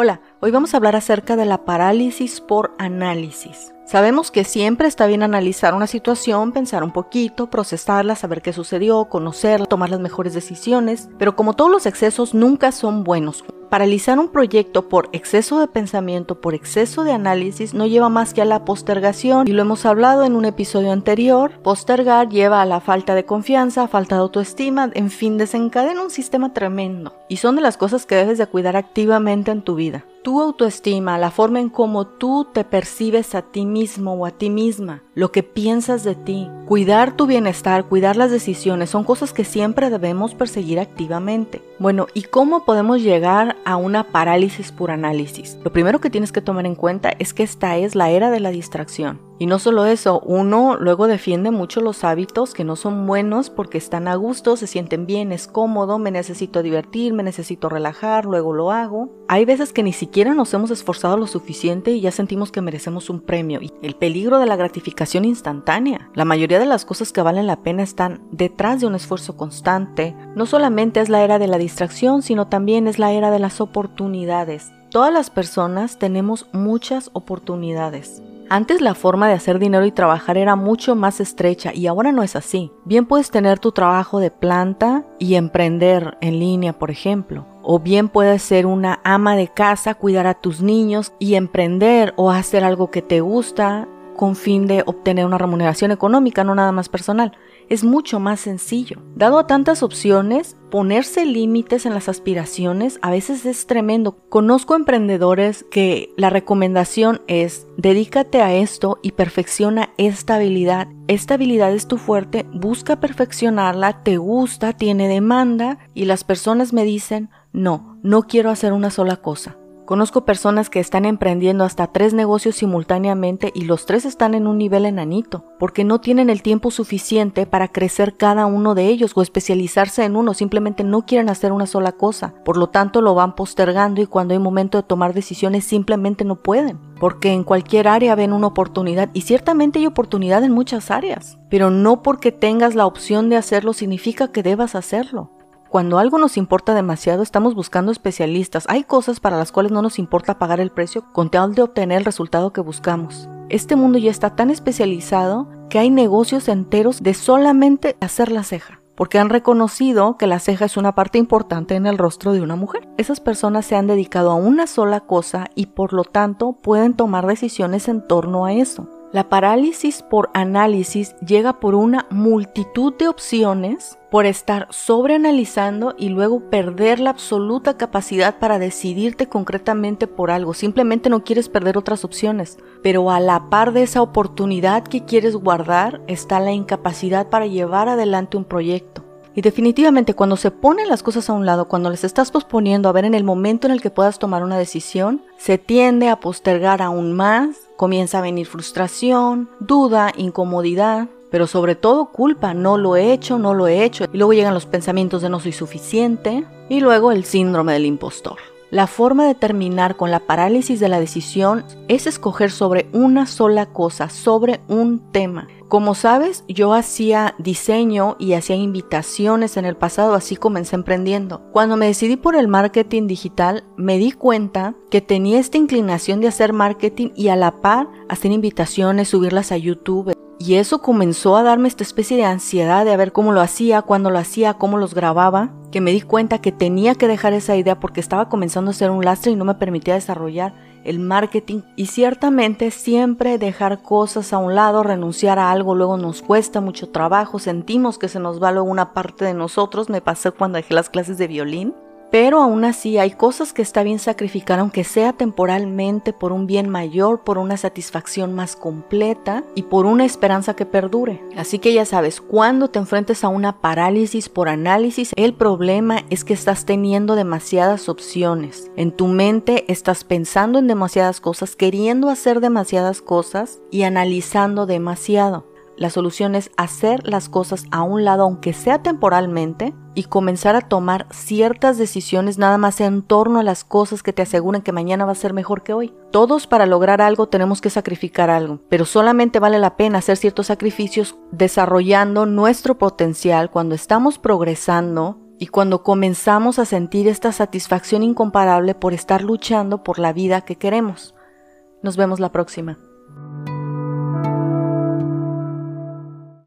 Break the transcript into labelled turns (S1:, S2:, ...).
S1: Hola, hoy vamos a hablar acerca de la parálisis por análisis. Sabemos que siempre está bien analizar una situación, pensar un poquito, procesarla, saber qué sucedió, conocerla, tomar las mejores decisiones, pero como todos los excesos nunca son buenos. Paralizar un proyecto por exceso de pensamiento, por exceso de análisis, no lleva más que a la postergación y lo hemos hablado en un episodio anterior. Postergar lleva a la falta de confianza, falta de autoestima, en fin, desencadena un sistema tremendo y son de las cosas que debes de cuidar activamente en tu vida tu autoestima, la forma en cómo tú te percibes a ti mismo o a ti misma, lo que piensas de ti, cuidar tu bienestar, cuidar las decisiones, son cosas que siempre debemos perseguir activamente. Bueno, ¿y cómo podemos llegar a una parálisis por análisis? Lo primero que tienes que tomar en cuenta es que esta es la era de la distracción. Y no solo eso, uno luego defiende mucho los hábitos que no son buenos porque están a gusto, se sienten bien, es cómodo, me necesito divertir, me necesito relajar, luego lo hago. Hay veces que ni siquiera nos hemos esforzado lo suficiente y ya sentimos que merecemos un premio. Y el peligro de la gratificación instantánea. La mayoría de las cosas que valen la pena están detrás de un esfuerzo constante. No solamente es la era de la distracción, sino también es la era de las oportunidades. Todas las personas tenemos muchas oportunidades. Antes la forma de hacer dinero y trabajar era mucho más estrecha y ahora no es así. Bien puedes tener tu trabajo de planta y emprender en línea, por ejemplo. O bien puedes ser una ama de casa, cuidar a tus niños y emprender o hacer algo que te gusta con fin de obtener una remuneración económica, no nada más personal es mucho más sencillo. Dado a tantas opciones, ponerse límites en las aspiraciones a veces es tremendo. Conozco emprendedores que la recomendación es dedícate a esto y perfecciona esta habilidad. Esta habilidad es tu fuerte, busca perfeccionarla, te gusta, tiene demanda y las personas me dicen, no, no quiero hacer una sola cosa. Conozco personas que están emprendiendo hasta tres negocios simultáneamente y los tres están en un nivel enanito, porque no tienen el tiempo suficiente para crecer cada uno de ellos o especializarse en uno, simplemente no quieren hacer una sola cosa, por lo tanto lo van postergando y cuando hay momento de tomar decisiones simplemente no pueden, porque en cualquier área ven una oportunidad y ciertamente hay oportunidad en muchas áreas, pero no porque tengas la opción de hacerlo significa que debas hacerlo. Cuando algo nos importa demasiado, estamos buscando especialistas. Hay cosas para las cuales no nos importa pagar el precio con tal de obtener el resultado que buscamos. Este mundo ya está tan especializado que hay negocios enteros de solamente hacer la ceja porque han reconocido que la ceja es una parte importante en el rostro de una mujer. Esas personas se han dedicado a una sola cosa y por lo tanto pueden tomar decisiones en torno a eso. La parálisis por análisis llega por una multitud de opciones, por estar sobreanalizando y luego perder la absoluta capacidad para decidirte concretamente por algo. Simplemente no quieres perder otras opciones, pero a la par de esa oportunidad que quieres guardar está la incapacidad para llevar adelante un proyecto. Y definitivamente cuando se ponen las cosas a un lado, cuando les estás posponiendo a ver en el momento en el que puedas tomar una decisión, se tiende a postergar aún más, comienza a venir frustración, duda, incomodidad, pero sobre todo culpa, no lo he hecho, no lo he hecho. Y luego llegan los pensamientos de no soy suficiente y luego el síndrome del impostor. La forma de terminar con la parálisis de la decisión es escoger sobre una sola cosa, sobre un tema. Como sabes, yo hacía diseño y hacía invitaciones en el pasado, así comencé emprendiendo. Cuando me decidí por el marketing digital, me di cuenta que tenía esta inclinación de hacer marketing y a la par hacer invitaciones, subirlas a YouTube. Y eso comenzó a darme esta especie de ansiedad de ver cómo lo hacía, cuándo lo hacía, cómo los grababa, que me di cuenta que tenía que dejar esa idea porque estaba comenzando a ser un lastre y no me permitía desarrollar el marketing. Y ciertamente siempre dejar cosas a un lado, renunciar a algo luego nos cuesta mucho trabajo, sentimos que se nos va luego una parte de nosotros, me pasó cuando dejé las clases de violín, pero aún así hay cosas que está bien sacrificar, aunque sea temporalmente, por un bien mayor, por una satisfacción más completa y por una esperanza que perdure. Así que ya sabes, cuando te enfrentes a una parálisis por análisis, el problema es que estás teniendo demasiadas opciones. En tu mente estás pensando en demasiadas cosas, queriendo hacer demasiadas cosas y analizando demasiado. La solución es hacer las cosas a un lado, aunque sea temporalmente, y comenzar a tomar ciertas decisiones nada más en torno a las cosas que te aseguran que mañana va a ser mejor que hoy. Todos para lograr algo tenemos que sacrificar algo, pero solamente vale la pena hacer ciertos sacrificios desarrollando nuestro potencial cuando estamos progresando y cuando comenzamos a sentir esta satisfacción incomparable por estar luchando por la vida que queremos. Nos vemos la próxima.